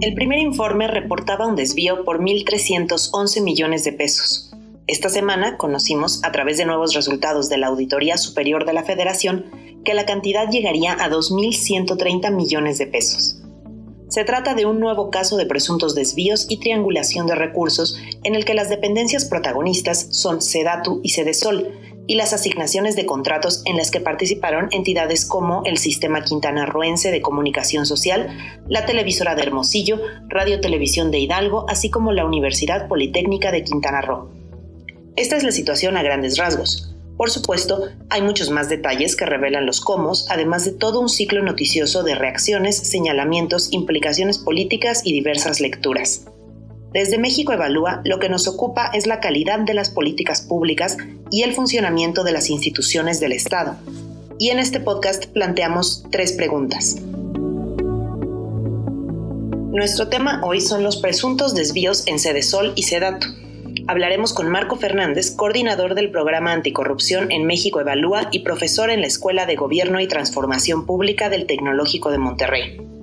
El primer informe reportaba un desvío por 1.311 millones de pesos. Esta semana conocimos, a través de nuevos resultados de la Auditoría Superior de la Federación, que la cantidad llegaría a 2.130 millones de pesos. Se trata de un nuevo caso de presuntos desvíos y triangulación de recursos en el que las dependencias protagonistas son Sedatu y Sedesol, y las asignaciones de contratos en las que participaron entidades como el Sistema Quintana Roense de Comunicación Social, la Televisora de Hermosillo, Radio Televisión de Hidalgo, así como la Universidad Politécnica de Quintana Roo. Esta es la situación a grandes rasgos. Por supuesto, hay muchos más detalles que revelan los cómo, además de todo un ciclo noticioso de reacciones, señalamientos, implicaciones políticas y diversas lecturas. Desde México Evalúa, lo que nos ocupa es la calidad de las políticas públicas y el funcionamiento de las instituciones del Estado. Y en este podcast planteamos tres preguntas. Nuestro tema hoy son los presuntos desvíos en Sedesol y Sedato. Hablaremos con Marco Fernández, coordinador del programa Anticorrupción en México Evalúa y profesor en la Escuela de Gobierno y Transformación Pública del Tecnológico de Monterrey.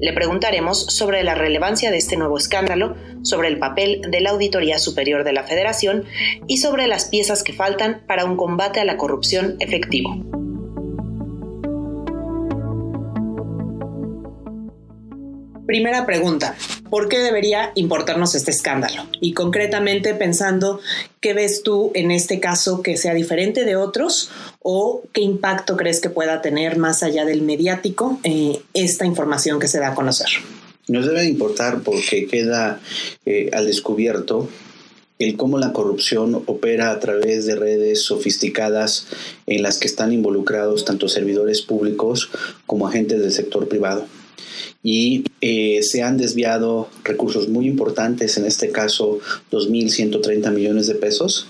Le preguntaremos sobre la relevancia de este nuevo escándalo, sobre el papel de la Auditoría Superior de la Federación y sobre las piezas que faltan para un combate a la corrupción efectivo. Primera pregunta, ¿por qué debería importarnos este escándalo? Y concretamente pensando, ¿qué ves tú en este caso que sea diferente de otros o qué impacto crees que pueda tener más allá del mediático eh, esta información que se da a conocer? Nos debe importar porque queda eh, al descubierto el cómo la corrupción opera a través de redes sofisticadas en las que están involucrados tanto servidores públicos como agentes del sector privado y eh, se han desviado recursos muy importantes, en este caso 2.130 millones de pesos,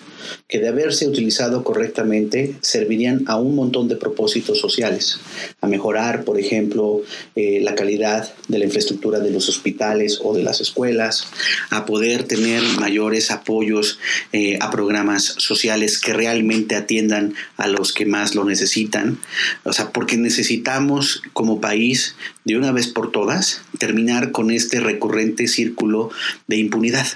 que de haberse utilizado correctamente servirían a un montón de propósitos sociales, a mejorar, por ejemplo, eh, la calidad de la infraestructura de los hospitales o de las escuelas, a poder tener mayores apoyos eh, a programas sociales que realmente atiendan a los que más lo necesitan, o sea, porque necesitamos como país de una vez por todas terminar con este recurrente círculo de impunidad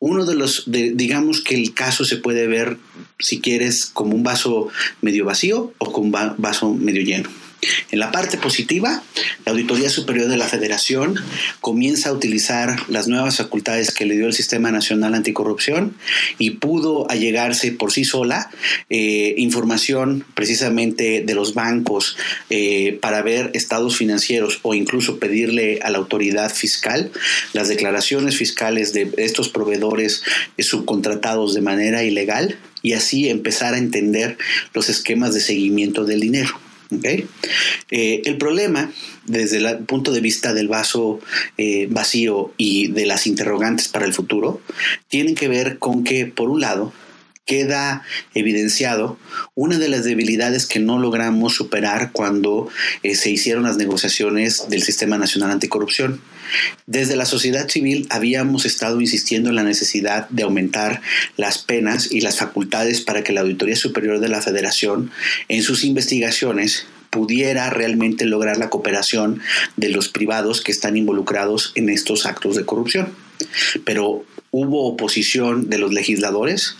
uno de los, digamos que el caso se puede ver, si quieres, como un vaso medio vacío o como un vaso medio lleno. En la parte positiva, la Auditoría Superior de la Federación comienza a utilizar las nuevas facultades que le dio el Sistema Nacional Anticorrupción y pudo allegarse por sí sola eh, información precisamente de los bancos eh, para ver estados financieros o incluso pedirle a la autoridad fiscal las declaraciones fiscales de estos proveedores subcontratados de manera ilegal y así empezar a entender los esquemas de seguimiento del dinero. Eh, el problema, desde el punto de vista del vaso eh, vacío y de las interrogantes para el futuro, tienen que ver con que, por un lado, queda evidenciado una de las debilidades que no logramos superar cuando eh, se hicieron las negociaciones del Sistema Nacional Anticorrupción. Desde la sociedad civil habíamos estado insistiendo en la necesidad de aumentar las penas y las facultades para que la Auditoría Superior de la Federación en sus investigaciones pudiera realmente lograr la cooperación de los privados que están involucrados en estos actos de corrupción. Pero hubo oposición de los legisladores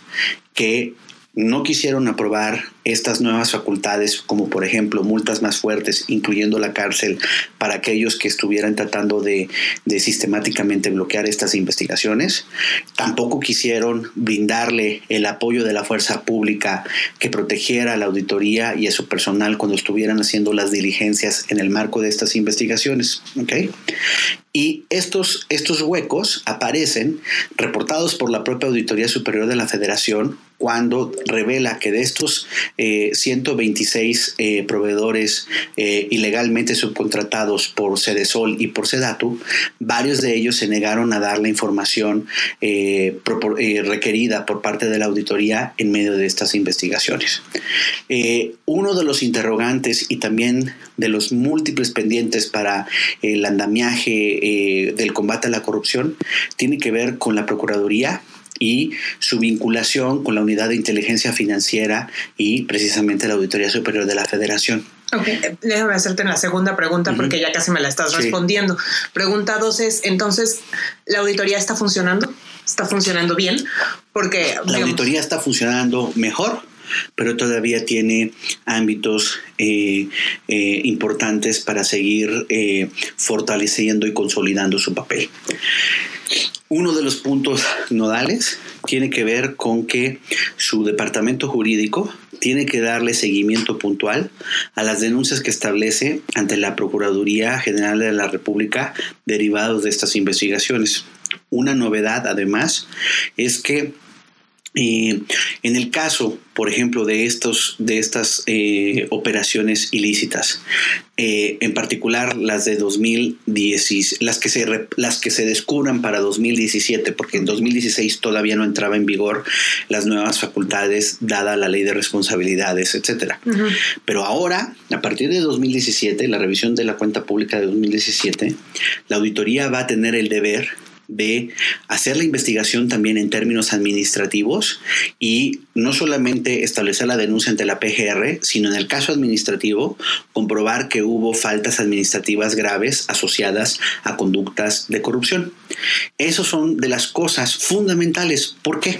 que no quisieron aprobar estas nuevas facultades, como por ejemplo multas más fuertes, incluyendo la cárcel, para aquellos que estuvieran tratando de, sistemáticamente bloquear estas investigaciones. Tampoco quisieron brindarle el apoyo de la fuerza pública que protegiera a la auditoría y a su personal cuando estuvieran haciendo las diligencias en el marco de estas investigaciones. Y estos, estos huecos aparecen reportados por la propia Auditoría Superior de la Federación cuando revela que de estos 126 eh, eh, proveedores eh, ilegalmente subcontratados por Cedesol y por Sedatu, varios de ellos se negaron a dar la información requerida por parte de la auditoría en medio de estas investigaciones. uno de los interrogantes y también de los múltiples pendientes para el andamiaje del combate a la corrupción tiene que ver con la Procuraduría y su vinculación con la Unidad de Inteligencia Financiera y precisamente la Auditoría Superior de la Federación. Ok, déjame hacerte la segunda pregunta porque ya casi me la estás respondiendo. Pregunta dos es, entonces, ¿la auditoría está funcionando? ¿Está funcionando bien? Porque... La auditoría está funcionando mejor pero todavía tiene ámbitos eh, eh, importantes para seguir eh, fortaleciendo y consolidando su papel. Uno de los puntos nodales tiene que ver con que su departamento jurídico tiene que darle seguimiento puntual a las denuncias que establece ante la Procuraduría General de la República derivados de estas investigaciones. Una novedad, además, es que en el caso, por ejemplo, de, estos, de estas eh, operaciones ilícitas, eh, en particular las de 2010, las que, se, las que se descubran para 2017, porque en 2016 todavía no entraba en vigor las nuevas facultades dada la ley de responsabilidades, etc. Pero ahora, a partir de 2017, la revisión de la cuenta pública de 2017, la auditoría va a tener el deber de hacer la investigación también en términos administrativos y no solamente establecer la denuncia ante la PGR, sino en el caso administrativo comprobar que hubo faltas administrativas graves asociadas a conductas de corrupción. Esas son de las cosas fundamentales. ¿Por qué?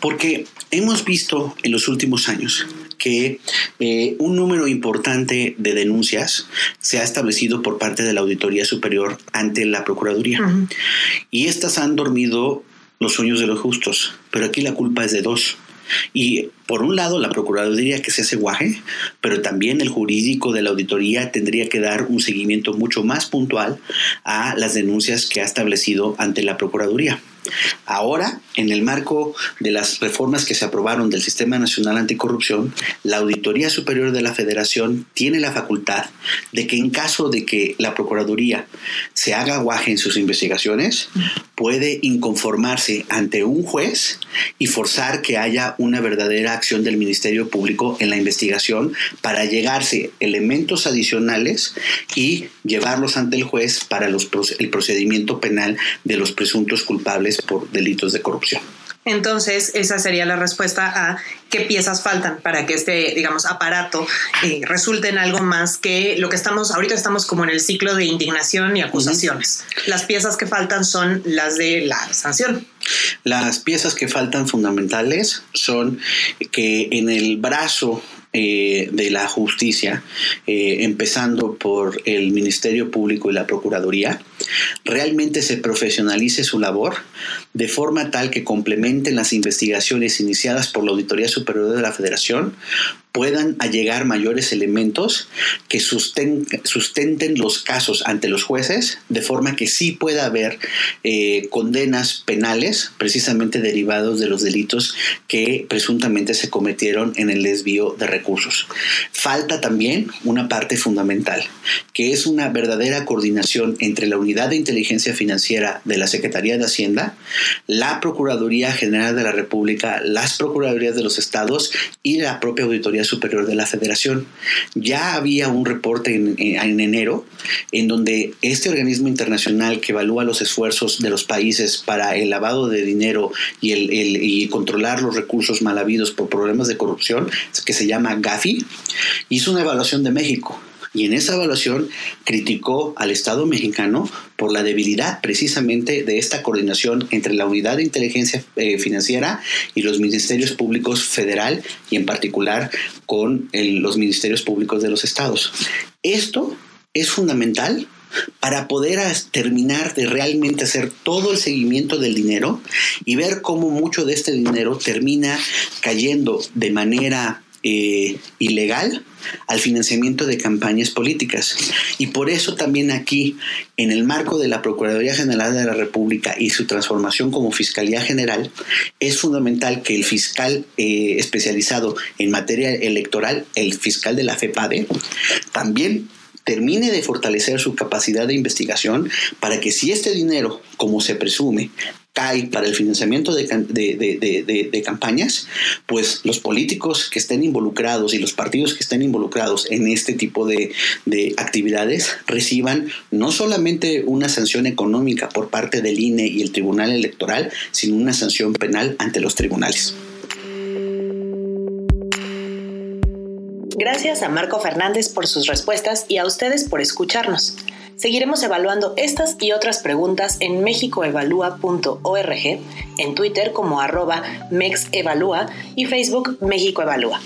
Porque hemos visto en los últimos años que eh, un número importante de denuncias se ha establecido por parte de la Auditoría Superior ante la Procuraduría. Y estas han dormido los sueños de los justos, pero aquí la culpa es de dos. Y por un lado, la Procuraduría que se hace guaje, pero también el jurídico de la auditoría tendría que dar un seguimiento mucho más puntual a las denuncias que ha establecido ante la Procuraduría. Ahora, en el marco de las reformas que se aprobaron del Sistema Nacional Anticorrupción, la Auditoría Superior de la Federación tiene la facultad de que en caso de que la Procuraduría se haga guaje en sus investigaciones, puede inconformarse ante un juez y forzar que haya una verdadera acción del Ministerio Público en la investigación para llegarse elementos adicionales y llevarlos ante el juez para el procedimiento penal de los presuntos culpables por delitos de corrupción. Entonces, esa sería la respuesta a qué piezas faltan para que este, digamos, aparato eh, resulte en algo más que lo que estamos, ahorita estamos como en el ciclo de indignación y acusaciones. Las piezas que faltan son las de la sanción. Las piezas que faltan fundamentales son que en el brazo eh, de la justicia, eh, empezando por el Ministerio Público y la Procuraduría, realmente se profesionalice su labor de forma tal que complementen las investigaciones iniciadas por la Auditoría Superior de la Federación puedan allegar mayores elementos que sustenten, los casos ante los jueces, de forma que sí pueda haber eh, condenas penales precisamente derivados de los delitos que presuntamente se cometieron en el desvío de recursos. Falta también una parte fundamental, que es una verdadera coordinación entre la Unidad de Inteligencia Financiera de la Secretaría de Hacienda, la Procuraduría General de la República, las Procuradurías de los Estados y la propia Auditoría Superior de la Federación. Ya había un reporte en, enero en donde este organismo internacional que evalúa los esfuerzos de los países para el lavado de dinero y, el, y controlar los recursos mal habidos por problemas de corrupción, que se llama GAFI, hizo una evaluación de México y en esa evaluación criticó al Estado mexicano por la debilidad precisamente de esta coordinación entre la Unidad de Inteligencia eh, Financiera y los ministerios públicos federal y en particular con los ministerios públicos de los estados. Esto es fundamental para poder terminar de realmente hacer todo el seguimiento del dinero y ver cómo mucho de este dinero termina cayendo de manera eh, ilegal al financiamiento de campañas políticas. Y por eso también aquí, en el marco de la Procuraduría General de la República y su transformación como Fiscalía General, es fundamental que el fiscal eh, especializado en materia electoral, el fiscal de la FEPADE, también termine de fortalecer su capacidad de investigación para que si este dinero, como se presume, cae para el financiamiento de, de, campañas, pues los políticos que estén involucrados y los partidos que estén involucrados en este tipo de, actividades reciban no solamente una sanción económica por parte del INE y el Tribunal Electoral, sino una sanción penal ante los tribunales. Gracias a Marco Fernández por sus respuestas y a ustedes por escucharnos. Seguiremos evaluando estas y otras preguntas en mexicoevalúa.org, en Twitter como arroba mexevalúa y Facebook México Evalúa.